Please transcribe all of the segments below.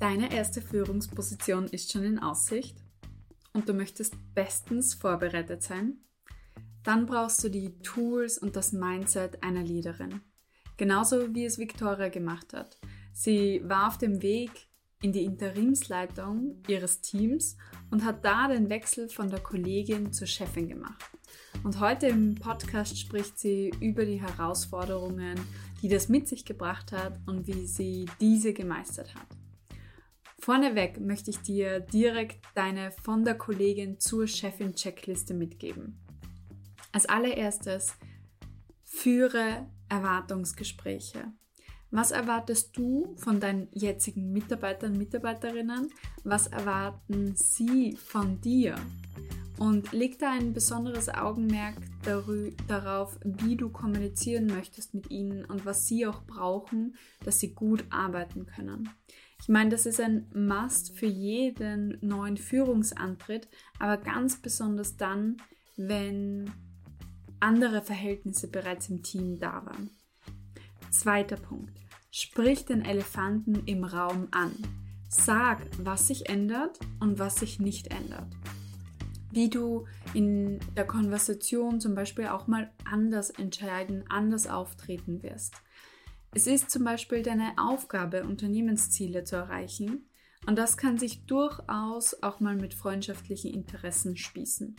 Deine erste Führungsposition ist schon in Aussicht und du möchtest bestens vorbereitet sein? Dann brauchst du die Tools und das Mindset einer Leaderin. Genauso wie es Victoria gemacht hat. Sie war auf dem Weg in die Interimsleitung ihres Teams und hat da den Wechsel von der Kollegin zur Chefin gemacht. Und heute im Podcast spricht sie über die Herausforderungen, die das mit sich gebracht hat und wie sie diese gemeistert hat. Vorneweg möchte ich dir direkt deine von der Kollegin zur Chefin Checkliste mitgeben. Als allererstes führe Erwartungsgespräche. Was erwartest du von deinen jetzigen Mitarbeitern und Mitarbeiterinnen? Was erwarten sie von dir? Und leg da ein besonderes Augenmerk darauf, wie du kommunizieren möchtest mit ihnen und was sie auch brauchen, dass sie gut arbeiten können. Ich meine, das ist ein Must für jeden neuen Führungsantritt, aber ganz besonders dann, wenn andere Verhältnisse bereits im Team da waren. Zweiter Punkt. Sprich den Elefanten im Raum an. Sag, was sich ändert und was sich nicht ändert. Wie du in der Konversation zum Beispiel auch mal anders entscheiden, anders auftreten wirst. Es ist zum Beispiel deine Aufgabe, Unternehmensziele zu erreichen und das kann sich durchaus auch mal mit freundschaftlichen Interessen spießen.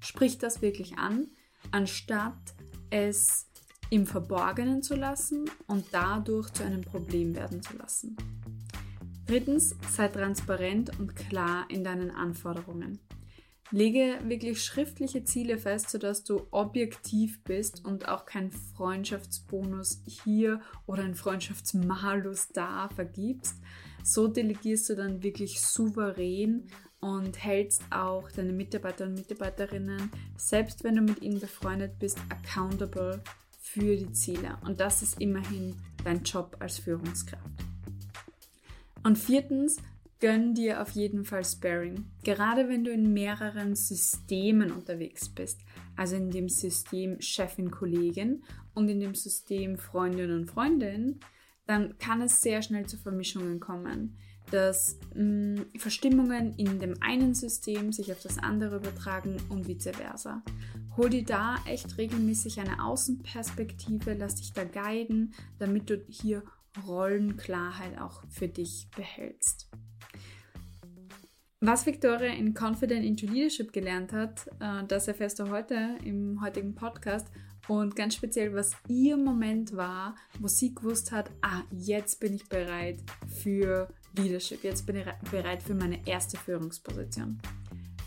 Sprich das wirklich an, anstatt es im Verborgenen zu lassen und dadurch zu einem Problem werden zu lassen. Drittens, sei transparent und klar in deinen Anforderungen. Lege wirklich schriftliche Ziele fest, sodass du objektiv bist und auch kein Freundschaftsbonus hier oder ein Freundschaftsmalus da vergibst. So delegierst du dann wirklich souverän und hältst auch deine Mitarbeiter und Mitarbeiterinnen, selbst wenn du mit ihnen befreundet bist, accountable für die Ziele. Und das ist immerhin dein Job als Führungskraft. Und viertens, gönn dir auf jeden Fall Sparing. Gerade wenn du in mehreren Systemen unterwegs bist, also in dem System Chefin, Kollegin und in dem System Freundin und Freundin, dann kann es sehr schnell zu Vermischungen kommen, dass mh, mm, Verstimmungen in dem einen System sich auf das andere übertragen und vice versa. Hol dir da echt regelmäßig eine Außenperspektive, lass dich da guiden, damit du hier Rollenklarheit auch für dich behältst. Was Victoria in Confident into Leadership gelernt hat, äh, das erfährst du heute im heutigen Podcast. Und ganz speziell, was ihr Moment war, wo sie gewusst hat, ah, jetzt bin ich bereit für Leadership, jetzt bin ich bereit für meine erste Führungsposition.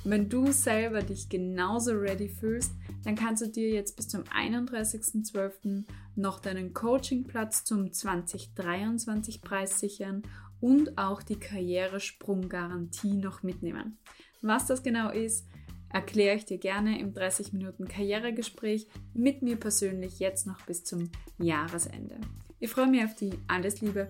Wenn du selber dich genauso ready fühlst, dann kannst du dir jetzt bis zum 31.12. noch deinen Coachingplatz zum 2023 Preis sichern und auch die Karrieresprunggarantie noch mitnehmen. Was das genau ist, erkläre ich dir gerne im 30 Minuten Karrieregespräch mit mir persönlich jetzt noch bis zum Jahresende. Ich freue mich auf die. Alles Liebe.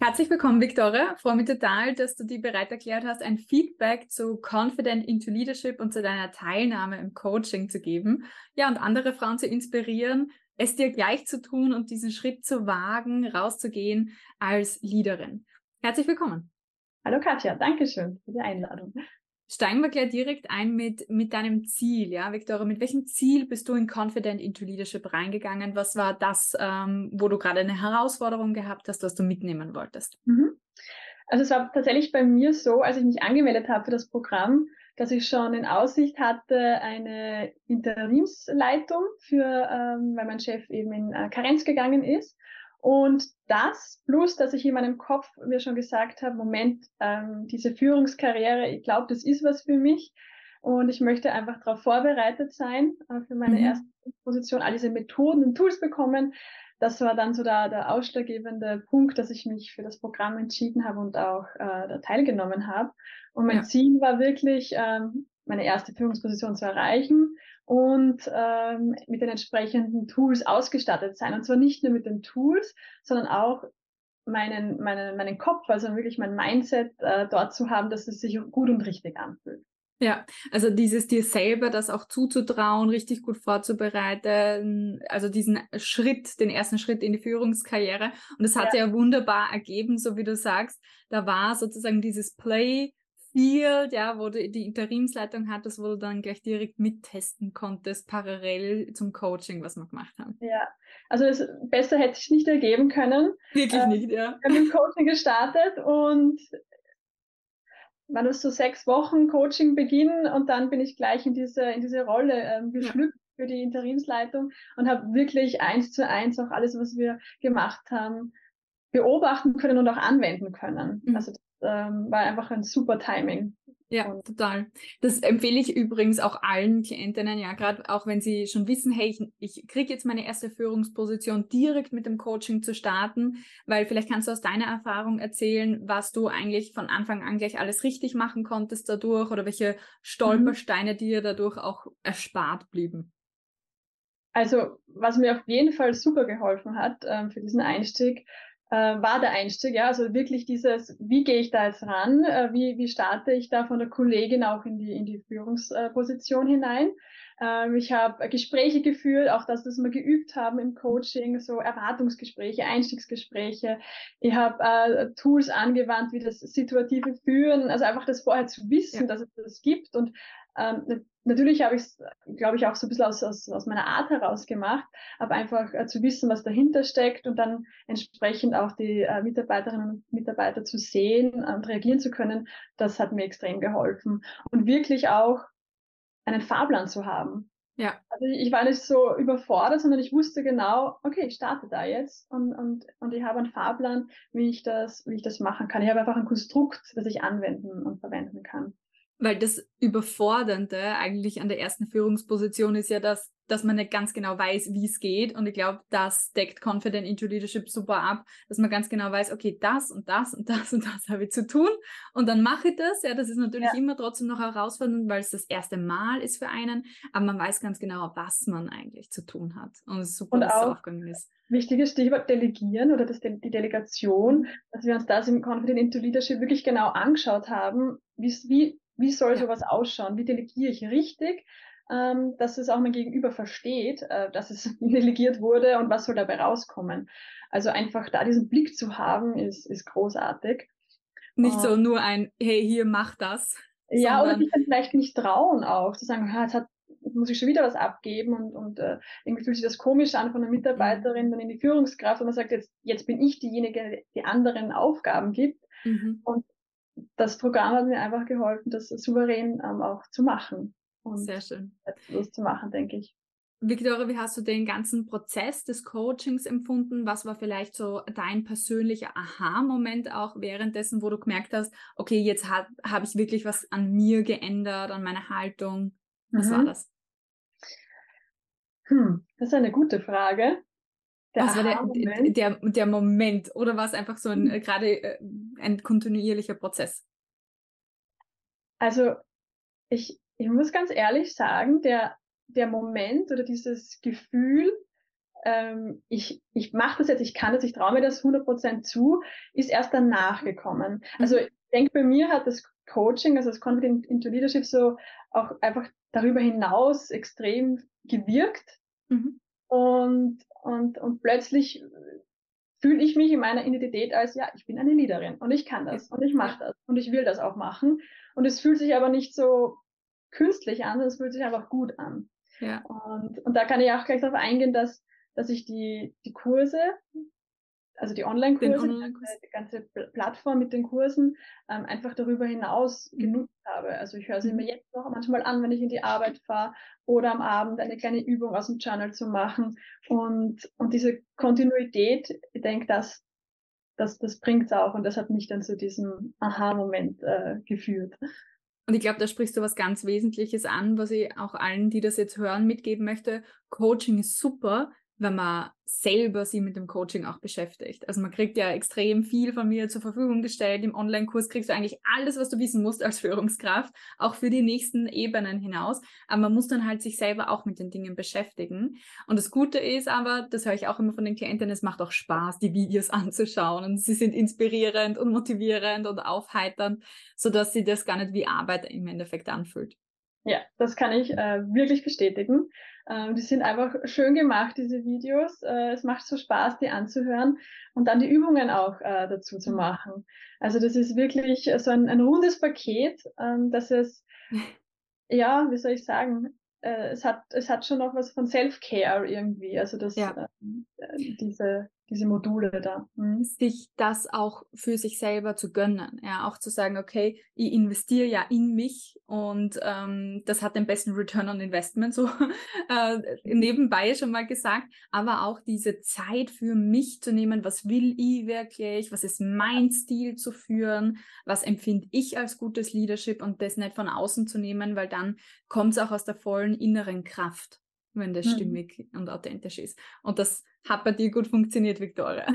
Herzlich willkommen, Victoria. Ich freue mich total, dass du dir bereit erklärt hast, ein Feedback zu Confident into Leadership und zu deiner Teilnahme im Coaching zu geben. Ja, und andere Frauen zu inspirieren, es dir gleich zu tun und diesen Schritt zu wagen, rauszugehen als Leaderin. Herzlich willkommen. Hallo Katja, danke schön für die Einladung. Steigen wir gleich direkt ein mit, mit deinem Ziel, ja, Victoria. Mit welchem Ziel bist du in Confident into Leadership reingegangen? Was war das, ähm, wo du gerade eine Herausforderung gehabt hast, was du mitnehmen wolltest? Mhm. Also es war tatsächlich bei mir so, als ich mich angemeldet habe für das Programm, dass ich schon in Aussicht hatte eine Interimsleitung für, ähm, weil mein Chef eben in äh, Karenz gegangen ist. Und das plus, dass ich in meinem Kopf mir schon gesagt habe, Moment, ähm, diese Führungskarriere, ich glaube, das ist was für mich. Und ich möchte einfach darauf vorbereitet sein, äh, für meine mhm. erste Position, all diese Methoden und Tools bekommen. Das war dann so der, der ausschlaggebende Punkt, dass ich mich für das Programm entschieden habe und auch äh, da teilgenommen habe. Und mein ja. Ziel war wirklich, ähm, meine erste Führungsposition zu erreichen und ähm, mit den entsprechenden Tools ausgestattet sein. Und zwar nicht nur mit den Tools, sondern auch meinen, meinen, meinen Kopf, also wirklich mein Mindset äh, dort zu haben, dass es sich gut und richtig anfühlt. Ja, also dieses dir selber das auch zuzutrauen, richtig gut vorzubereiten, also diesen Schritt, den ersten Schritt in die Führungskarriere. Und das hat ja. ja wunderbar ergeben, so wie du sagst. Da war sozusagen dieses Play Field, ja, wo du die Interimsleitung hattest, wo du dann gleich direkt mittesten konntest, parallel zum Coaching, was wir gemacht haben. Ja, also es, besser hätte ich nicht ergeben können. Wirklich äh, nicht, ja. Wir haben mit Coaching gestartet und war das so sechs Wochen Coaching beginnen und dann bin ich gleich in diese, in diese Rolle ähm, geschlüpft ja. für die Interimsleitung und habe wirklich eins zu eins auch alles, was wir gemacht haben, beobachten können und auch anwenden können. Mhm. Also das ähm, war einfach ein super Timing. Ja, und total. Das empfehle ich übrigens auch allen Klientinnen, ja, gerade auch wenn sie schon wissen, hey, ich, ich kriege jetzt meine erste Führungsposition, direkt mit dem Coaching zu starten, weil vielleicht kannst du aus deiner Erfahrung erzählen, was du eigentlich von Anfang an gleich alles richtig machen konntest dadurch oder welche Stolpersteine mhm. dir dadurch auch erspart blieben. Also, was mir auf jeden Fall super geholfen hat ähm, für diesen Einstieg, äh, war der Einstieg. Ja, also wirklich dieses, wie gehe ich da jetzt ran? Äh, wie, wie starte ich da von der Kollegin auch in die, in die Führungsposition hinein? Ähm, ich habe Gespräche geführt, auch das, was wir geübt haben im Coaching, so Erwartungsgespräche, Einstiegsgespräche. Ich habe äh, Tools angewandt, wie das situative Führen, also einfach das vorher zu wissen, ja. dass es das gibt und ähm, natürlich habe ich es, glaube ich, auch so ein bisschen aus, aus, aus meiner Art heraus gemacht, aber einfach äh, zu wissen, was dahinter steckt und dann entsprechend auch die äh, Mitarbeiterinnen und Mitarbeiter zu sehen und reagieren zu können, das hat mir extrem geholfen. Und wirklich auch einen Fahrplan zu haben. Ja. Also ich war nicht so überfordert, sondern ich wusste genau, okay, ich starte da jetzt und, und, und ich habe einen Fahrplan, wie ich das, wie ich das machen kann. Ich habe einfach ein Konstrukt, das ich anwenden und verwenden kann. Weil das Überfordernde eigentlich an der ersten Führungsposition ist ja, dass, dass man nicht ganz genau weiß, wie es geht. Und ich glaube, das deckt Confident into Leadership super ab, dass man ganz genau weiß, okay, das und das und das und das habe ich zu tun. Und dann mache ich das. Ja, das ist natürlich ja. immer trotzdem noch herausfordernd, weil es das erste Mal ist für einen. Aber man weiß ganz genau, was man eigentlich zu tun hat. Und es ist super, und dass es aufgegangen ist. Wichtiges Stichwort Delegieren oder das, die Delegation, dass wir uns das im Confident into Leadership wirklich genau angeschaut haben, wie, wie soll ja. sowas ausschauen? Wie delegiere ich richtig, ähm, dass es auch mein Gegenüber versteht, äh, dass es delegiert wurde und was soll dabei rauskommen? Also einfach da diesen Blick zu haben, ist, ist großartig. Nicht so nur ein, hey, hier, mach das. Ja, oder sich dann vielleicht nicht trauen auch, zu sagen, jetzt hat muss ich schon wieder was abgeben und, und äh, irgendwie fühlt sich das komisch an von der Mitarbeiterin, mhm. dann in die Führungskraft und man sagt, jetzt, jetzt bin ich diejenige, die anderen Aufgaben gibt. Mhm. Und das Programm hat mir einfach geholfen, das souverän ähm, auch zu machen. Und Sehr schön. Los zu machen, denke ich. Victoria, wie hast du den ganzen Prozess des Coachings empfunden? Was war vielleicht so dein persönlicher Aha-Moment auch währenddessen, wo du gemerkt hast, okay, jetzt habe hab ich wirklich was an mir geändert, an meiner Haltung? Was mhm. war das? Hm, das ist eine gute Frage. Der Was war der, der, der Moment oder war es einfach so ein, hm. gerade äh, ein kontinuierlicher Prozess? Also ich, ich muss ganz ehrlich sagen, der, der Moment oder dieses Gefühl, ähm, ich, ich mache das jetzt, ich kann das, ich traue mir das 100% zu, ist erst danach gekommen. Also mhm. ich denke, bei mir hat das Coaching, also das Confident into Leadership so auch einfach darüber hinaus extrem gewirkt. Mhm. Und, und, und plötzlich fühle ich mich in meiner Identität als, ja, ich bin eine Leaderin und ich kann das und ich mache das und ich will das auch machen. Und es fühlt sich aber nicht so künstlich an, sondern es fühlt sich einfach gut an. Ja. Und, und da kann ich auch gleich darauf eingehen, dass, dass ich die, die Kurse, also die Online-Kurse, Online die ganze Plattform mit den Kursen, ähm, einfach darüber hinaus mhm. genutzt habe. Also ich höre sie mhm. mir jetzt noch manchmal an, wenn ich in die Arbeit fahre oder am Abend eine kleine Übung aus dem Journal zu machen. Und, und diese Kontinuität, ich denke, das, das, das bringt es auch und das hat mich dann zu diesem Aha-Moment äh, geführt. Und ich glaube, da sprichst du was ganz Wesentliches an, was ich auch allen, die das jetzt hören, mitgeben möchte. Coaching ist super, wenn man selber sie mit dem Coaching auch beschäftigt. Also man kriegt ja extrem viel von mir zur Verfügung gestellt. Im Online-Kurs kriegst du eigentlich alles, was du wissen musst als Führungskraft, auch für die nächsten Ebenen hinaus. Aber man muss dann halt sich selber auch mit den Dingen beschäftigen. Und das Gute ist aber, das höre ich auch immer von den Klientinnen, es macht auch Spaß, die Videos anzuschauen. Und sie sind inspirierend und motivierend und aufheiternd, sodass sie das gar nicht wie Arbeit im Endeffekt anfühlt. Ja, das kann ich äh, wirklich bestätigen. Ähm, die sind einfach schön gemacht, diese Videos. Äh, es macht so Spaß, die anzuhören und dann die Übungen auch äh, dazu zu mhm. machen. Also das ist wirklich so ein, ein rundes Paket, ähm, dass es, ja, wie soll ich sagen, äh, es hat es hat schon noch was von Self-Care irgendwie. Also das ja. äh, diese diese Module da. Mhm. Sich das auch für sich selber zu gönnen. Ja, auch zu sagen, okay, ich investiere ja in mich und ähm, das hat den besten Return on Investment, so äh, nebenbei schon mal gesagt, aber auch diese Zeit für mich zu nehmen, was will ich wirklich, was ist mein Stil zu führen, was empfinde ich als gutes Leadership und das nicht von außen zu nehmen, weil dann kommt es auch aus der vollen inneren Kraft wenn das mhm. stimmig und authentisch ist. Und das hat bei dir gut funktioniert, Victoria.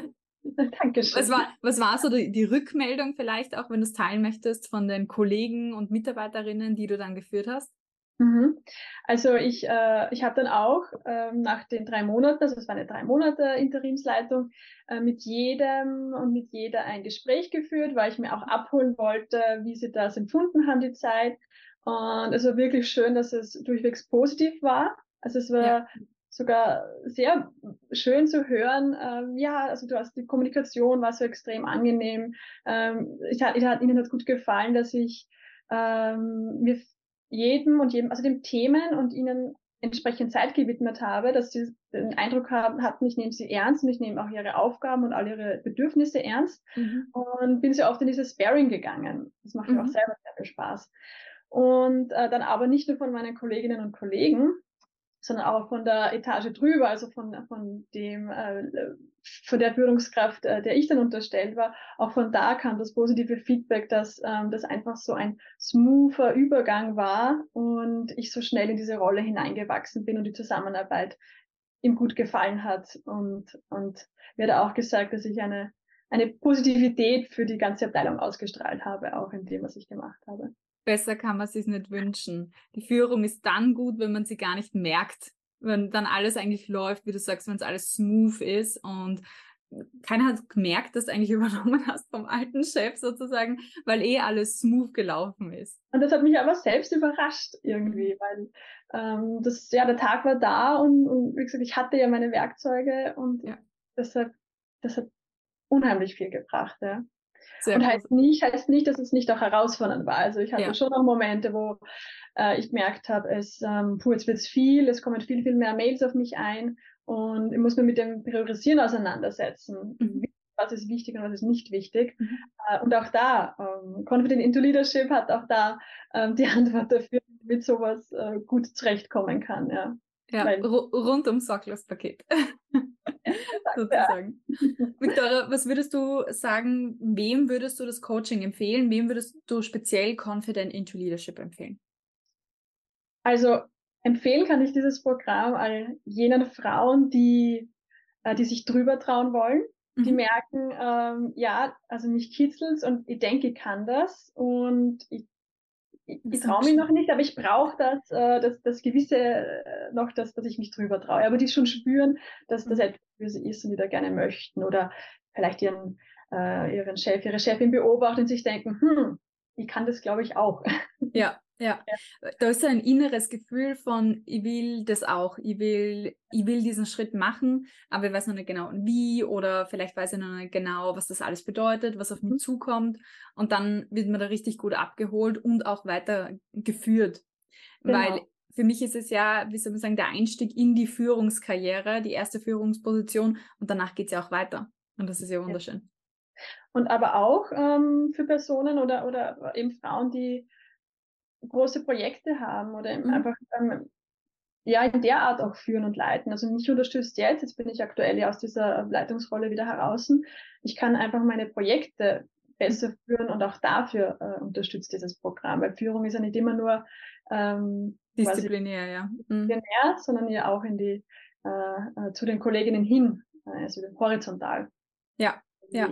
Dankeschön. Was war, was war so die, die Rückmeldung vielleicht, auch wenn du es teilen möchtest, von den Kollegen und Mitarbeiterinnen, die du dann geführt hast? Mhm. Also ich, äh, ich habe dann auch ähm, nach den drei Monaten, also es war eine drei Monate Interimsleitung, äh, mit jedem und mit jeder ein Gespräch geführt, weil ich mir auch abholen wollte, wie sie das empfunden haben, die Zeit. Und es war wirklich schön, dass es durchwegs positiv war. Also es war ja. sogar sehr schön zu hören. Ähm, ja, also du hast die Kommunikation war so extrem angenehm. Ähm, ich, ich, ihnen hat gut gefallen, dass ich ähm, mir jedem und jedem, also den Themen und ihnen entsprechend Zeit gewidmet habe, dass sie den Eindruck haben, hatten, ich nehme sie ernst und ich nehme auch ihre Aufgaben und all ihre Bedürfnisse ernst mhm. und bin sehr oft in dieses Sparing gegangen. Das macht mhm. mir auch mhm. selber sehr viel Spaß. Und äh, dann aber nicht nur von meinen Kolleginnen und Kollegen, sondern auch von der Etage drüber, also von, von dem, äh, von der Führungskraft, äh, der ich dann unterstellt war, auch von da kam das positive Feedback, dass ähm, das einfach so ein smoother Übergang war und ich so schnell in diese Rolle hineingewachsen bin und die Zusammenarbeit ihm gut gefallen hat und, und mir hat auch gesagt, dass ich eine, eine Positivität für die ganze Abteilung ausgestrahlt habe, auch in dem, was ich gemacht habe. Besser kann man sich nicht wünschen. Die Führung ist dann gut, wenn man sie gar nicht merkt, wenn dann alles eigentlich läuft, wie du sagst, wenn es alles smooth ist und keiner hat gemerkt, dass du eigentlich übernommen hast vom alten Chef sozusagen, weil eh alles smooth gelaufen ist. Und das hat mich aber selbst überrascht irgendwie, weil ähm, das ja der Tag war da und, und wie gesagt, ich hatte ja meine Werkzeuge und ja. deshalb das hat unheimlich viel gebracht, ja. Sehr und heißt nicht, heißt nicht, dass es nicht auch herausfordernd war. Also ich hatte ja. schon noch Momente, wo äh, ich gemerkt habe, es, ähm, puh, jetzt wird es viel, es kommen viel, viel mehr Mails auf mich ein und ich muss mich mit dem Priorisieren auseinandersetzen. Mhm. Was ist wichtig und was ist nicht wichtig. Mhm. Äh, und auch da, ähm, Confident into Leadership hat auch da ähm, die Antwort dafür, mit sowas äh, gut zurechtkommen kann. Ja. Ja, Weil, rundum sorglos Paket. sozusagen. Victoria, was würdest du sagen, wem würdest du das Coaching empfehlen? Wem würdest du speziell Confident into Leadership empfehlen? Also empfehlen kann ich dieses Programm all jenen Frauen, die, äh, die sich drüber trauen wollen, mhm. die merken, ähm, ja, also mich kitzelt und ich denke, ich kann das und ich ich, traue mich noch nicht, aber ich brauche das, äh, das, das gewisse äh, noch, dass, dass ich mich drüber traue. Aber die schon spüren, dass das mhm. etwas für sie ist und die da gerne möchten oder vielleicht ihren, äh, ihren Chef, ihre Chefin beobachten und sich denken, hm, ich kann das, glaube ich, auch. Ja, ja. Da ist ein inneres Gefühl von, ich will das auch, ich will, ich will diesen Schritt machen, aber ich weiß noch nicht genau wie oder vielleicht weiß ich noch nicht genau, was das alles bedeutet, was auf mich mhm. zukommt. Und dann wird man da richtig gut abgeholt und auch weiter geführt. Genau. Weil für mich ist es ja, wie soll man sagen, der Einstieg in die Führungskarriere, die erste Führungsposition und danach geht es ja auch weiter. Und das ist ja wunderschön. Und aber auch ähm, für Personen oder, oder eben Frauen, die große Projekte haben oder mhm. einfach ähm, ja in der Art auch führen und leiten. Also mich unterstützt jetzt, jetzt bin ich aktuell ja aus dieser Leitungsrolle wieder heraus. Ich kann einfach meine Projekte besser führen und auch dafür äh, unterstützt dieses Programm, weil Führung ist ja nicht immer nur ähm, disziplinär, ja. Mhm. Disziplinär, sondern ja auch in die äh, äh, zu den Kolleginnen hin, äh, also horizontal. Ja, ja.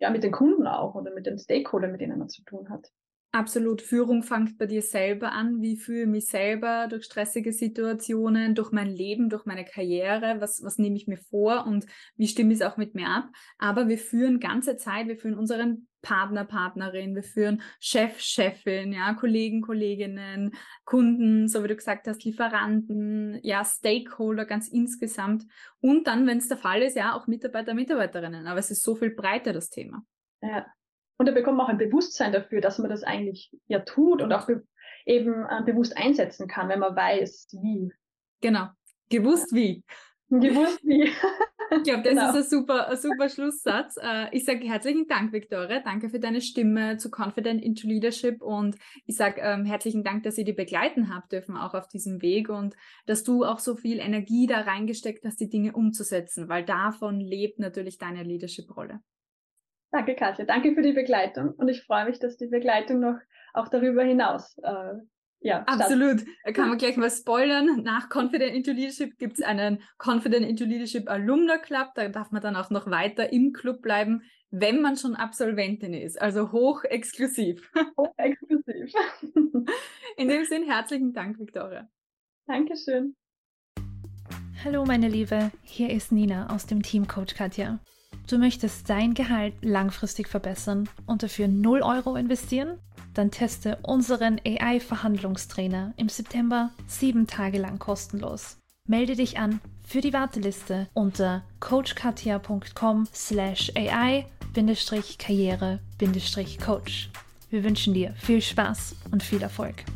Ja, mit den Kunden auch oder mit den Stakeholdern, mit denen man zu tun hat. Absolut. Führung fängt bei dir selber an. Wie fühle ich mich selber durch stressige Situationen, durch mein Leben, durch meine Karriere? Was, was nehme ich mir vor und wie stimme ich es auch mit mir ab? Aber wir führen ganze Zeit, wir führen unseren Partner, Partnerin, wir führen Chef, Chefin, ja, Kollegen, Kolleginnen, Kunden, so wie du gesagt hast, Lieferanten, ja, Stakeholder ganz insgesamt. Und dann, wenn es der Fall ist, ja, auch Mitarbeiter, Mitarbeiterinnen. Aber es ist so viel breiter, das Thema. Ja, und da bekommt man auch ein Bewusstsein dafür, dass man das eigentlich ja tut und auch be eben äh, bewusst einsetzen kann, wenn man weiß, wie. Genau. Gewusst wie. Gewusst wie. Ich glaube, das genau. ist ein super, ein super Schlusssatz. Äh, ich sage herzlichen Dank, Victoria. Danke für deine Stimme zu Confident into Leadership und ich sage ähm, herzlichen Dank, dass ihr die begleiten habt dürfen, auch auf diesem Weg und dass du auch so viel Energie da reingesteckt hast, die Dinge umzusetzen, weil davon lebt natürlich deine Leadership-Rolle. Danke, Katja. Danke für die Begleitung. Und ich freue mich, dass die Begleitung noch auch darüber hinaus äh, ja, Absolut. Da kann man gleich mal spoilern. Nach Confident into Leadership gibt es einen Confident into Leadership Alumna Club. Da darf man dann auch noch weiter im Club bleiben, wenn man schon Absolventin ist. Also hoch exklusiv. Hoch exklusiv. In dem Sinn, herzlichen Dank, Victoria. Dankeschön. Hallo, meine Liebe. Hier ist Nina aus dem Team Coach Katja. Du möchtest dein Gehalt langfristig verbessern und dafür 0 Euro investieren? Dann teste unseren AI-Verhandlungstrainer im September sieben Tage lang kostenlos. Melde dich an für die Warteliste unter coachkatia.com slash AI-Karriere-Coach. Wir wünschen dir viel Spaß und viel Erfolg.